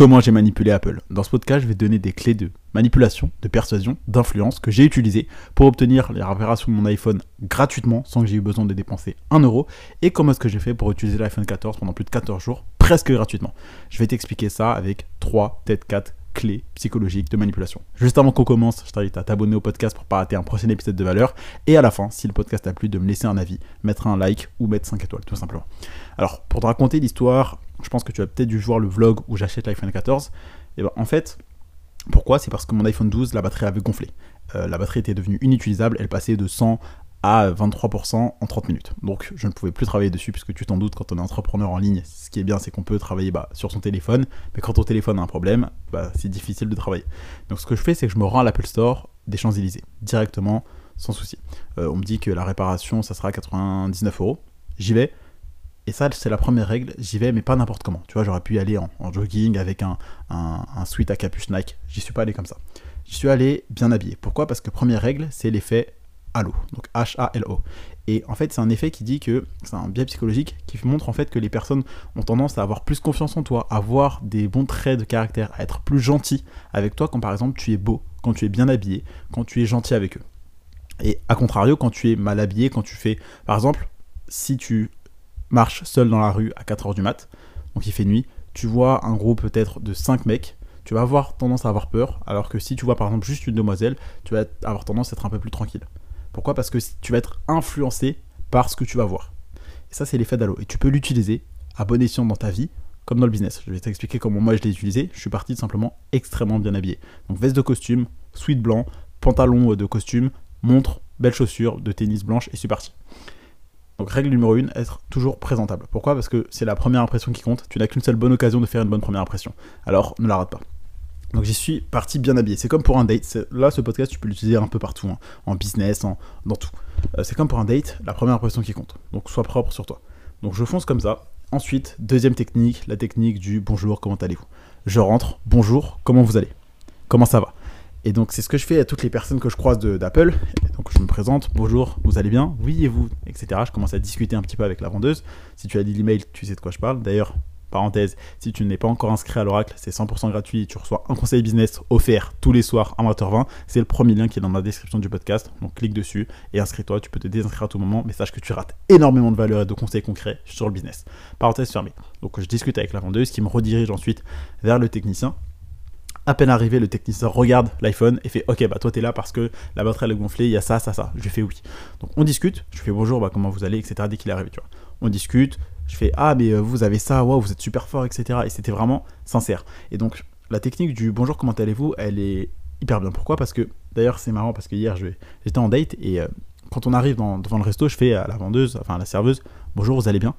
comment j'ai manipulé Apple. Dans ce podcast, je vais donner des clés de manipulation, de persuasion, d'influence que j'ai utilisées pour obtenir les réparations de mon iPhone gratuitement sans que j'ai eu besoin de dépenser 1 euro et comment est-ce que j'ai fait pour utiliser l'iPhone 14 pendant plus de 14 jours presque gratuitement. Je vais t'expliquer ça avec 3, peut-être 4 clés psychologiques de manipulation. Juste avant qu'on commence, je t'invite à t'abonner au podcast pour pas rater un prochain épisode de valeur. Et à la fin, si le podcast t'a plu, de me laisser un avis, mettre un like ou mettre 5 étoiles, tout simplement. Alors, pour te raconter l'histoire, je pense que tu as peut-être dû voir le vlog où j'achète l'iPhone 14. Et ben, en fait, pourquoi? C'est parce que mon iPhone 12, la batterie avait gonflé. Euh, la batterie était devenue inutilisable, elle passait de 100 à 23% en 30 minutes. Donc je ne pouvais plus travailler dessus puisque tu t'en doutes quand on est entrepreneur en ligne, ce qui est bien c'est qu'on peut travailler bah, sur son téléphone, mais quand ton téléphone a un problème, bah, c'est difficile de travailler. Donc ce que je fais c'est que je me rends à l'Apple Store des Champs-Élysées directement sans souci. Euh, on me dit que la réparation ça sera 99 euros. J'y vais. Et ça, c'est la première règle, j'y vais, mais pas n'importe comment. Tu vois, j'aurais pu y aller en, jogging avec un, un, un sweat à capuche Nike. J'y suis pas allé comme ça. J'y suis allé bien habillé. Pourquoi? Parce que première règle, c'est l'effet Halo, donc H-A-L-O. Et en fait, c'est un effet qui dit que c'est un biais psychologique qui montre en fait que les personnes ont tendance à avoir plus confiance en toi, à avoir des bons traits de caractère, à être plus gentil avec toi quand par exemple tu es beau, quand tu es bien habillé, quand tu es gentil avec eux. Et à contrario, quand tu es mal habillé, quand tu fais par exemple, si tu marches seul dans la rue à 4h du mat, donc il fait nuit, tu vois un groupe peut-être de 5 mecs, tu vas avoir tendance à avoir peur, alors que si tu vois par exemple juste une demoiselle, tu vas avoir tendance à être un peu plus tranquille. Pourquoi? Parce que tu vas être influencé par ce que tu vas voir. Et ça, c'est l'effet d'Halo. Et tu peux l'utiliser à bon escient dans ta vie, comme dans le business. Je vais t'expliquer comment moi je l'ai utilisé. Je suis parti simplement extrêmement bien habillé. Donc veste de costume, sweat blanc, pantalon de costume, montre, belles chaussures de tennis blanche et c'est parti. Donc règle numéro 1, être toujours présentable. Pourquoi? Parce que c'est la première impression qui compte. Tu n'as qu'une seule bonne occasion de faire une bonne première impression. Alors ne la rate pas. Donc j'y suis parti bien habillé. C'est comme pour un date. Là, ce podcast, tu peux l'utiliser un peu partout, hein. en business, en, dans tout. Euh, c'est comme pour un date, la première impression qui compte. Donc sois propre sur toi. Donc je fonce comme ça. Ensuite, deuxième technique, la technique du bonjour, comment allez-vous? Je rentre, bonjour, comment vous allez Comment ça va? Et donc c'est ce que je fais à toutes les personnes que je croise d'Apple. Donc je me présente, bonjour, vous allez bien Oui et vous? Etc. Je commence à discuter un petit peu avec la vendeuse. Si tu as dit l'email, tu sais de quoi je parle. D'ailleurs, Parenthèse, si tu n'es pas encore inscrit à l'Oracle, c'est 100% gratuit. Tu reçois un conseil business offert tous les soirs à 20h20. C'est le premier lien qui est dans la description du podcast. Donc clique dessus et inscris-toi. Tu peux te désinscrire à tout moment, mais sache que tu rates énormément de valeur et de conseils concrets sur le business. Parenthèse fermée. Donc je discute avec la vendeuse qui me redirige ensuite vers le technicien. À peine arrivé, le technicien regarde l'iPhone et fait Ok, bah toi t'es là parce que la batterie elle est gonflée, il y a ça, ça, ça. Je fais oui. Donc on discute, je fais bonjour, bah comment vous allez, etc. Dès qu'il est arrivé, tu vois. On discute, je fais ah mais euh, vous avez ça, waouh vous êtes super fort, etc. Et c'était vraiment sincère. Et donc la technique du bonjour comment allez-vous, elle est hyper bien. Pourquoi? Parce que d'ailleurs c'est marrant parce que hier j'étais en date et euh, quand on arrive devant le resto, je fais à la vendeuse, enfin la serveuse, bonjour vous allez bien?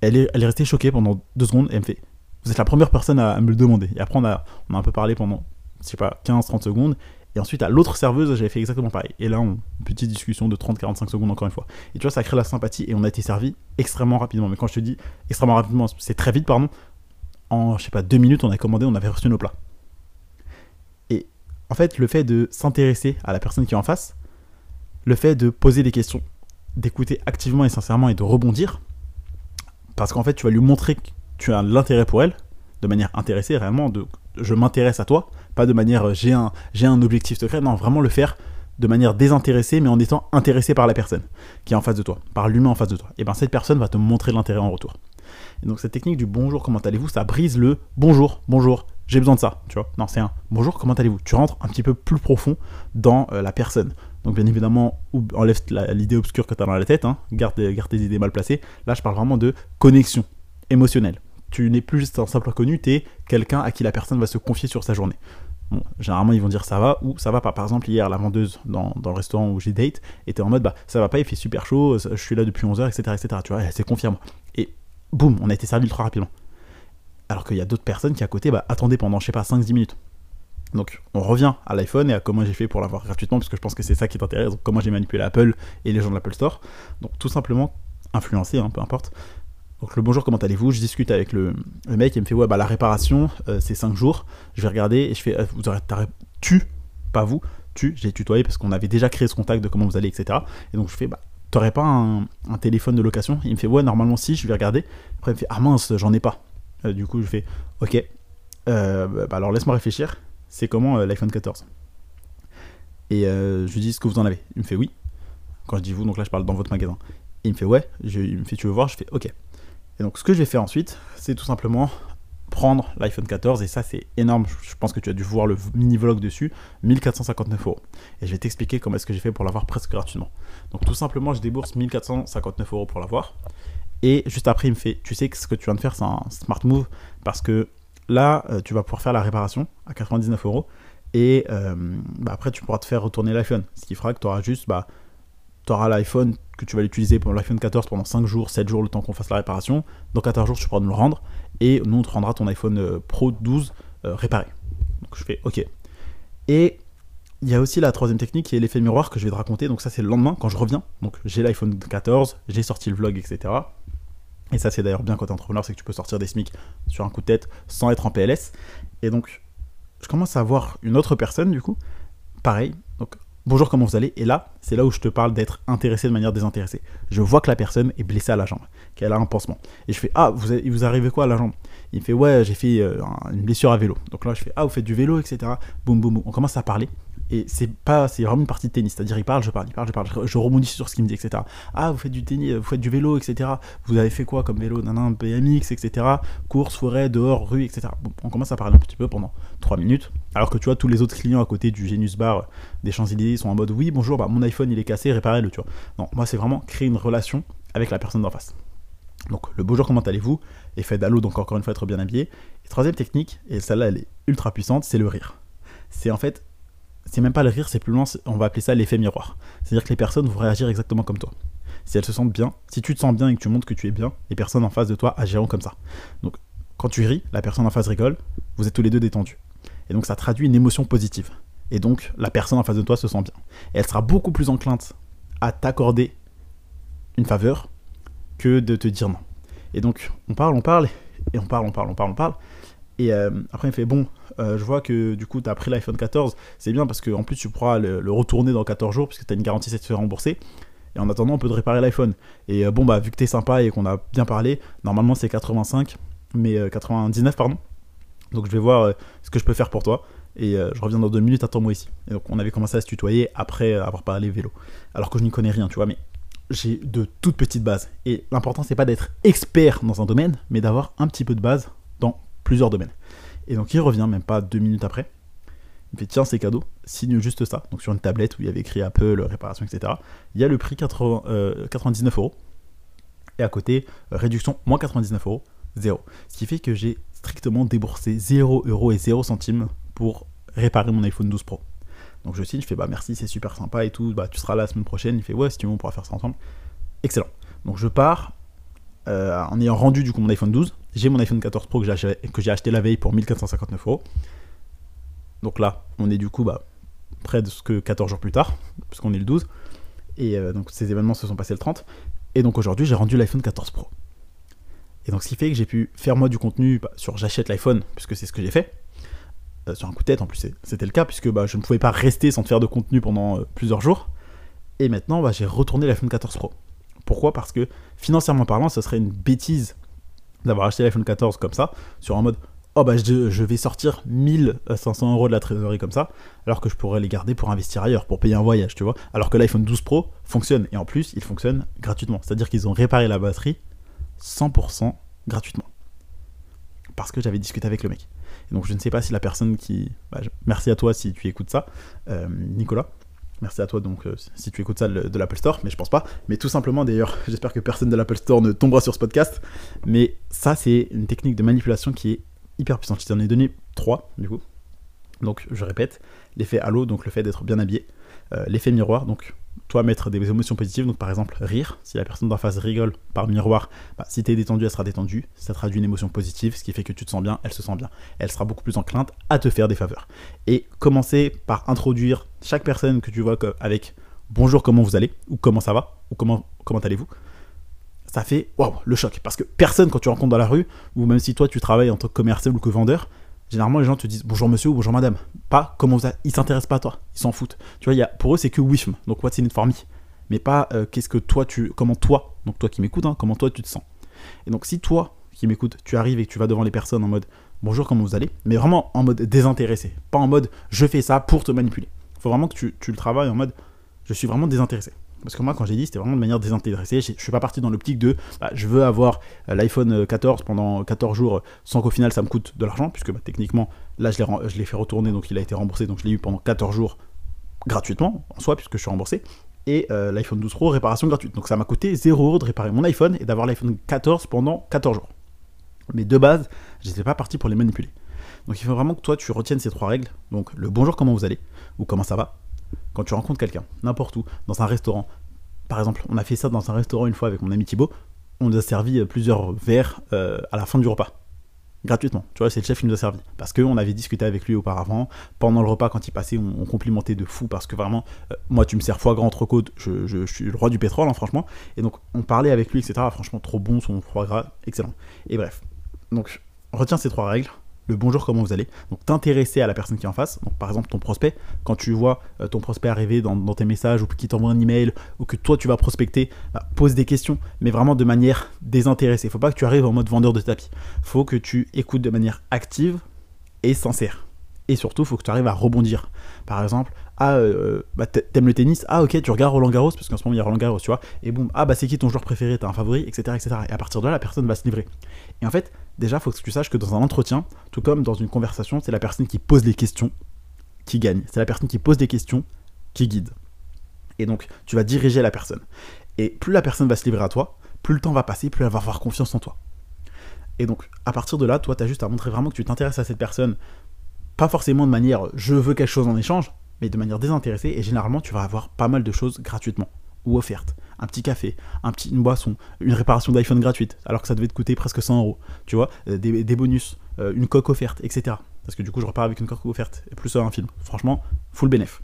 Elle est, elle est restée choquée pendant deux secondes et elle me fait vous êtes la première personne à, me le demander. Et après on a, on a un peu parlé pendant je sais pas 15-30 secondes et ensuite, à l'autre serveuse, j'avais fait exactement pareil. Et là, une petite discussion de 30-45 secondes encore une fois. Et tu vois, ça crée la sympathie et on a été servi extrêmement rapidement. Mais quand je te dis extrêmement rapidement, c'est très vite, pardon. En, je sais pas, deux minutes, on a commandé, on avait reçu nos plats. Et en fait, le fait de s'intéresser à la personne qui est en face, le fait de poser des questions, d'écouter activement et sincèrement et de rebondir, parce qu'en fait, tu vas lui montrer que tu as l'intérêt pour elle, de manière intéressée, réellement, de je m'intéresse à toi, pas de manière euh, j'ai un, j'ai un objectif secret, non, vraiment le faire de manière désintéressée, mais en étant intéressé par la personne qui est en face de toi, par l'humain en face de toi. Et bien cette personne va te montrer l'intérêt en retour. Et donc cette technique du bonjour, comment allez-vous, ça brise le bonjour, bonjour, j'ai besoin de ça, tu vois. Non, c'est un bonjour, comment allez-vous? Tu rentres un petit peu plus profond dans euh, la personne. Donc bien évidemment, enlève l'idée obscure que tu as dans la tête, hein. garde, garde tes idées mal placées. Là, je parle vraiment de connexion émotionnelle tu n'es plus juste un simple inconnu, tu es quelqu'un à qui la personne va se confier sur sa journée. Bon, généralement, ils vont dire ça va ou ça va pas. Par exemple, hier, la vendeuse dans, le restaurant où j'ai date était en mode bah ça va pas, il fait super chaud, je suis là depuis 11h, etc. etc. Tu vois, elle à moi. Et boum, on a été servi ultra rapidement. Alors qu'il y a d'autres personnes qui à côté bah, attendaient pendant, je sais pas, 5-10 minutes. Donc on revient à l'iPhone et à comment j'ai fait pour l'avoir gratuitement, parce que je pense que c'est ça qui t'intéresse, comment j'ai manipulé Apple et les gens de l'Apple Store. Donc tout simplement influencer, hein, peu importe, donc le bonjour, comment allez-vous? Je discute avec le, mec, il me fait ouais bah la réparation euh, c'est 5 jours. Je vais regarder et je fais euh, vous aurez tu, pas vous, tu, j'ai tutoyé parce qu'on avait déjà créé ce contact de comment vous allez, etc. Et donc je fais bah t'aurais pas un, téléphone de location? Il me fait ouais normalement si, je vais regarder. Après il me fait ah mince j'en ai pas. Euh, du coup je fais ok. euh, bah, alors laisse-moi réfléchir, c'est comment l'iPhone 14 Et je lui dis, est-ce que vous en avez? Il me fait oui. Quand je dis vous, donc là je parle dans votre magasin. Il me fait ouais, il me fait tu veux voir, je fais ok. Et donc ce que je vais faire ensuite, c'est tout simplement prendre l'iPhone 14 et ça c'est énorme, je pense que tu as dû voir le mini vlog dessus, 1459 euros. Et je vais t'expliquer comment est-ce que j'ai fait pour l'avoir presque gratuitement. Donc tout simplement je débourse 1459 euros pour l'avoir. Et juste après il me fait, tu sais que ce que tu viens de faire c'est un smart move parce que là euh, tu vas pouvoir faire la réparation à 99 euros et euh, bah, après tu pourras te faire retourner l'iPhone. Ce qui fera que tu auras juste... Bah, tu auras l'iPhone que tu vas l'utiliser pour l'iPhone 14 pendant 5 jours, 7 jours, le temps qu'on fasse la réparation. Dans 14 jours, tu pourras nous le rendre. Et nous, on te rendra ton iPhone euh, Pro 12 euh, réparé. Donc je fais OK. Et il y a aussi la troisième technique qui est l'effet miroir que je vais te raconter. Donc ça, c'est le lendemain quand je reviens. Donc j'ai l'iPhone 14, j'ai sorti le vlog, etc. Et ça, c'est d'ailleurs bien quand tu es entrepreneur, c'est que tu peux sortir des SMIC sur un coup de tête sans être en PLS. Et donc, je commence à voir une autre personne, du coup. Pareil. Bonjour, comment vous allez? Et là, c'est là où je te parle d'être intéressé de manière désintéressée. Je vois que la personne est blessée à la jambe, qu'elle a un pansement. Et je fais, ah, vous, il vous arrive quoi à la jambe? Il me fait, ouais, j'ai fait euh, une blessure à vélo. Donc là, je fais, ah, vous faites du vélo, etc. Boum, boum, boum. On commence à parler. Et c'est pas, c'est vraiment une partie de tennis. C'est-à-dire, il parle, je parle, il parle, je parle. Je, rebondis sur ce qu'il me dit, etc. Ah, vous faites du tennis, vous faites du vélo, etc. Vous avez fait quoi comme vélo Nanan, BMX, etc. Course, forêt, dehors, rue, etc. On commence à parler un petit peu pendant 3 minutes. Alors que tu vois, tous les autres clients à côté du Genius Bar des Champs-Élysées sont en mode, oui, bonjour, bah, mon iPhone il est cassé, réparez-le, tu vois. Non, moi, c'est vraiment créer une relation avec la personne d'en face. Donc, le bonjour, comment allez-vous? Effet d'allô, donc encore une fois, être bien habillé. Et troisième technique, et celle-là, elle est ultra puissante, c'est le rire. C'est en fait c'est même pas le rire, c'est plus loin, on va appeler ça l'effet miroir. C'est-à-dire que les personnes vont réagir exactement comme toi. Si elles se sentent bien, si tu te sens bien et que tu montres que tu es bien, les personnes en face de toi agiront comme ça. Donc, quand tu ris, la personne en face rigole, vous êtes tous les deux détendus. Et donc, ça traduit une émotion positive. Et donc, la personne en face de toi se sent bien. Et elle sera beaucoup plus enclin à t'accorder une faveur que de te dire non. Et donc, on parle, on parle, et on parle, on parle, on parle, on parle. Et euh, après, il fait Bon, euh, je vois que du coup, tu as pris l'iPhone 14. C'est bien parce qu'en plus, tu pourras le, retourner dans 14 jours puisque tu as une garantie, c'est de se rembourser. Et en attendant, on peut te réparer l'iPhone. Et euh, bon, bah, vu que tu es sympa et qu'on a bien parlé, normalement, c'est 85, mais 99, pardon. Donc, je vais voir ce que je peux faire pour toi. Et je reviens dans deux minutes, attends-moi ici. Et donc, on avait commencé à se tutoyer après avoir parlé vélo. Alors que je n'y connais rien, tu vois, mais j'ai de toutes petites bases. Et l'important, c'est pas d'être expert dans un domaine, mais d'avoir un petit peu de base plusieurs domaines. Et donc il revient même pas deux minutes après. Il me fait tiens c'est cadeau, signe juste ça. Donc sur une tablette où il y avait écrit Apple, réparation, etc. Il y a le prix 80, 99 euh, euros. Et à côté, réduction moins 99 euros, zéro. Ce qui fait que j'ai strictement déboursé 0 euros et 0 centimes pour réparer mon iPhone 12 Pro. Donc je signe, je fais bah merci, c'est super sympa et tout, bah tu seras là la semaine prochaine. Il fait ouais, si tu veux, on pourra faire ça ensemble. Excellent. Donc je pars euh, en ayant rendu du coup mon iPhone 12 j'ai mon iPhone 14 Pro que j'ai acheté la veille pour 1459 euros. Donc là, on est du coup bah, près de ce que 14 jours plus tard, puisqu'on est le 12. Et euh, donc ces événements se sont passés le 30. Et donc aujourd'hui, j'ai rendu l'iPhone 14 Pro. Et donc ce qui fait que j'ai pu faire moi du contenu bah, sur j'achète l'iPhone, puisque c'est ce que j'ai fait. Euh, sur un coup de tête, en plus c'était le cas, puisque bah, je ne pouvais pas rester sans faire de contenu pendant plusieurs jours. Et maintenant, j'ai retourné l'iPhone 14 Pro. Pourquoi? Parce que financièrement parlant, ce serait une bêtise d'avoir acheté l'iPhone 14 comme ça, sur un mode oh bah je, vais sortir 1500 euros de la trésorerie comme ça, alors que je pourrais les garder pour investir ailleurs, pour payer un voyage, tu vois. Alors que l'iPhone 12 Pro fonctionne, et en plus il fonctionne gratuitement. C'est-à-dire qu'ils ont réparé la batterie 100% gratuitement. Parce que j'avais discuté avec le mec. Et donc je ne sais pas si la personne qui... Bah, merci à toi si tu écoutes ça, euh, Nicolas. Merci à toi donc euh, si tu écoutes ça de, l'Apple Store, mais je pense pas. Mais tout simplement d'ailleurs, j'espère que personne de l'Apple Store ne tombera sur ce podcast. Mais ça c'est une technique de manipulation qui est hyper puissante. Je t'en ai donné trois du coup. Donc je répète, l'effet halo, donc le fait d'être bien habillé, euh, l'effet miroir, donc toi mettre des émotions positives, donc par exemple rire, si la personne d'en face rigole par miroir, bah, si t'es détendu, elle sera détendue, ça traduit une émotion positive, ce qui fait que tu te sens bien, elle se sent bien, elle sera beaucoup plus enclinte à te faire des faveurs. Et commencer par introduire chaque personne que tu vois avec bonjour comment vous allez, ou comment ça va, ou comment, comment allez-vous, ça fait waouh le choc, parce que personne quand tu rencontres dans la rue, ou même si toi tu travailles en tant que commercial ou que vendeur, généralement les gens te disent bonjour monsieur ou bonjour madame. Pas comment vous Ils s'intéressent pas à toi, ils s'en foutent. Tu vois, y a, pour eux c'est que WIFM, donc what's in it for me? Mais pas euh, qu'est-ce que toi tu. Comment toi, donc toi qui m'écoutes, hein, comment toi tu te sens? Et donc si toi qui m'écoutes, tu arrives et que tu vas devant les personnes en mode bonjour, comment vous allez? Mais vraiment en mode désintéressé, pas en mode je fais ça pour te manipuler. Il faut vraiment que tu, tu le travailles en mode je suis vraiment désintéressé. Parce que moi, quand j'ai dit, c'était vraiment de manière désintéressée. Je, ne suis pas parti dans l'optique de bah, je veux avoir euh, l'iPhone 14 euh, pendant 14 jours sans qu'au final ça me coûte de l'argent, puisque bah, techniquement, là, je l'ai fait retourner, donc il a été remboursé, donc je l'ai eu pendant 14 jours gratuitement en soi, puisque je suis remboursé. Et euh, l'iPhone 12 Pro, réparation gratuite. Donc ça m'a coûté 0 euros de réparer mon iPhone et d'avoir l'iPhone 14 pendant 14 jours. Mais de base, je n'étais pas parti pour les manipuler. Donc il faut vraiment que toi tu retiennes ces trois règles. Donc le bonjour, comment vous allez? Ou comment ça va? Quand tu rencontres quelqu'un, n'importe où, dans un restaurant, par exemple, on a fait ça dans un restaurant une fois avec mon ami Thibaut, on nous a servi euh, plusieurs verres euh, à la fin du repas. Gratuitement, tu vois, c'est le chef qui nous a servi. Parce qu'on avait discuté avec lui auparavant. Pendant le repas, quand il passait, on, complimentait de fou. Parce que vraiment, euh, moi, tu me sers foie gras entre côtes, je, je, suis le roi du pétrole, hein, franchement. Et donc, on parlait avec lui, etc. Franchement, trop bon son foie gras, excellent. Et bref. Donc, retiens ces trois règles le bonjour, comment vous allez. Donc t'intéresser à la personne qui est en face. Par exemple ton prospect, quand tu vois euh, ton prospect arriver dans, tes messages ou qu'il t'envoie un email ou que toi tu vas prospecter, bah, pose des questions, mais vraiment de manière désintéressée. Faut pas que tu arrives en mode vendeur de tapis. Faut que tu écoutes de manière active et sincère. Et surtout, faut que tu arrives à rebondir. Par exemple, ah, euh, bah, t'aimes le tennis, ah ok, tu regardes Roland Garros, parce qu'en ce moment il y a Roland Garros, tu vois, et bon, ah bah c'est qui ton joueur préféré, t'as un favori, etc., etc. Et à partir de là, la personne va se livrer. Et en fait, déjà, faut que tu saches que dans un entretien, tout comme dans une conversation, c'est la personne qui pose les questions qui gagne. C'est la personne qui pose des questions qui guide. Et donc, tu vas diriger la personne. Et plus la personne va se livrer à toi, plus le temps va passer, plus elle va avoir confiance en toi. Et donc, à partir de là, toi, tu as juste à montrer vraiment que tu t'intéresses à cette personne, pas forcément de manière je veux quelque chose en échange, mais de manière désintéressée, et généralement, tu vas avoir pas mal de choses gratuitement ou offertes un petit café, un petit, une boisson, une réparation d'iPhone gratuite, alors que ça devait te coûter presque 100 euros, tu vois, euh, des, bonus, euh, une coque offerte, etc. Parce que du coup, je repars avec une coque offerte, et plus un film. Franchement, full bénéf.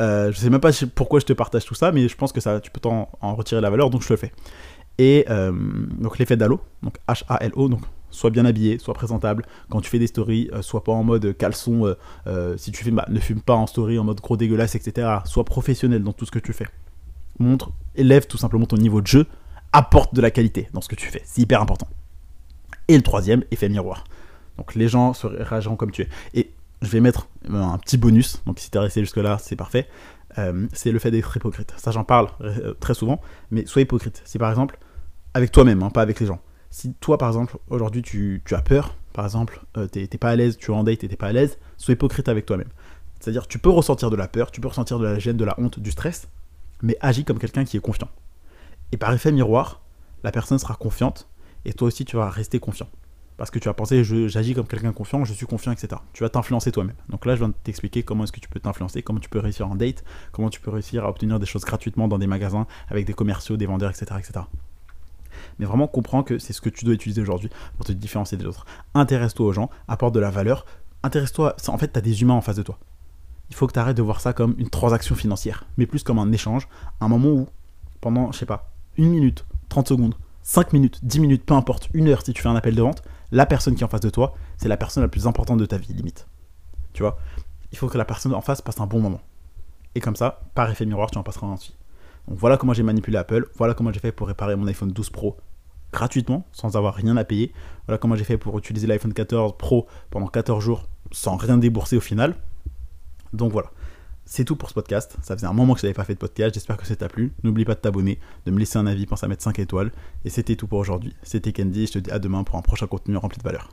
Euh, je sais même pas pourquoi je te partage tout ça, mais je pense que tu peux en, en retirer la valeur, donc je le fais. Et donc l'effet d'Halo, donc H-A-L-O, donc sois bien habillé, sois présentable. Quand tu fais des stories, sois pas en mode caleçon. si tu filmes, bah, ne fume pas en story en mode gros dégueulasse, etc. Sois professionnel dans tout ce que tu fais montre, élève tout simplement ton niveau de jeu, apporte de la qualité dans ce que tu fais. C'est hyper important. Et le troisième, effet miroir. Donc les gens se réagiront comme tu es. Et je vais mettre un petit bonus, donc si t'es resté jusque-là, c'est parfait. Euh, c'est le fait d'être hypocrite. Ça, j'en parle euh, très souvent, mais sois hypocrite. Si par exemple, avec toi-même, hein, pas avec les gens. Si toi, par exemple, aujourd'hui, tu, as peur, par exemple, euh, t'es pas à l'aise, tu es en date et t'es pas à l'aise, sois hypocrite avec toi-même. C'est-à-dire, tu peux ressentir de la peur, tu peux ressentir de la gêne, de la honte, du stress, mais agis comme quelqu'un qui est confiant. Et par effet miroir, la personne sera confiante, et toi aussi tu vas rester confiant. Parce que tu vas penser, j'agis comme quelqu'un confiant, je suis confiant, etc. Tu vas t'influencer toi-même. Donc là, je viens t'expliquer comment est-ce que tu peux t'influencer, comment tu peux réussir en date, comment tu peux réussir à obtenir des choses gratuitement dans des magasins, avec des commerciaux, des vendeurs, etc. etc. Mais vraiment, comprends que c'est ce que tu dois utiliser aujourd'hui pour te différencier des autres. Intéresse-toi aux gens, apporte de la valeur. Intéresse-toi, en fait, tu as des humains en face de toi il faut que tu arrêtes de voir ça comme une transaction financière, mais plus comme un échange, un moment où, pendant, je sais pas, une minute, 30 secondes, 5 minutes, 10 minutes, peu importe, une heure si tu fais un appel de vente, la personne qui est en face de toi, c'est la personne la plus importante de ta vie, limite. Tu vois? Il faut que la personne en face passe un bon moment. Et comme ça, par effet miroir, tu en passeras un aussi. Donc voilà comment j'ai manipulé Apple, voilà comment j'ai fait pour réparer mon iPhone 12 Pro gratuitement, sans avoir rien à payer. Voilà comment j'ai fait pour utiliser l'iPhone 14 Pro pendant 14 jours sans rien débourser au final. Donc voilà. C'est tout pour ce podcast. Ça faisait un moment que je n'avais pas fait de podcast. J'espère que ça t'a plu. N'oublie pas de t'abonner, de me laisser un avis, pense à mettre 5 étoiles. Et c'était tout pour aujourd'hui. C'était Candy. Je te dis à demain pour un prochain contenu rempli de valeur.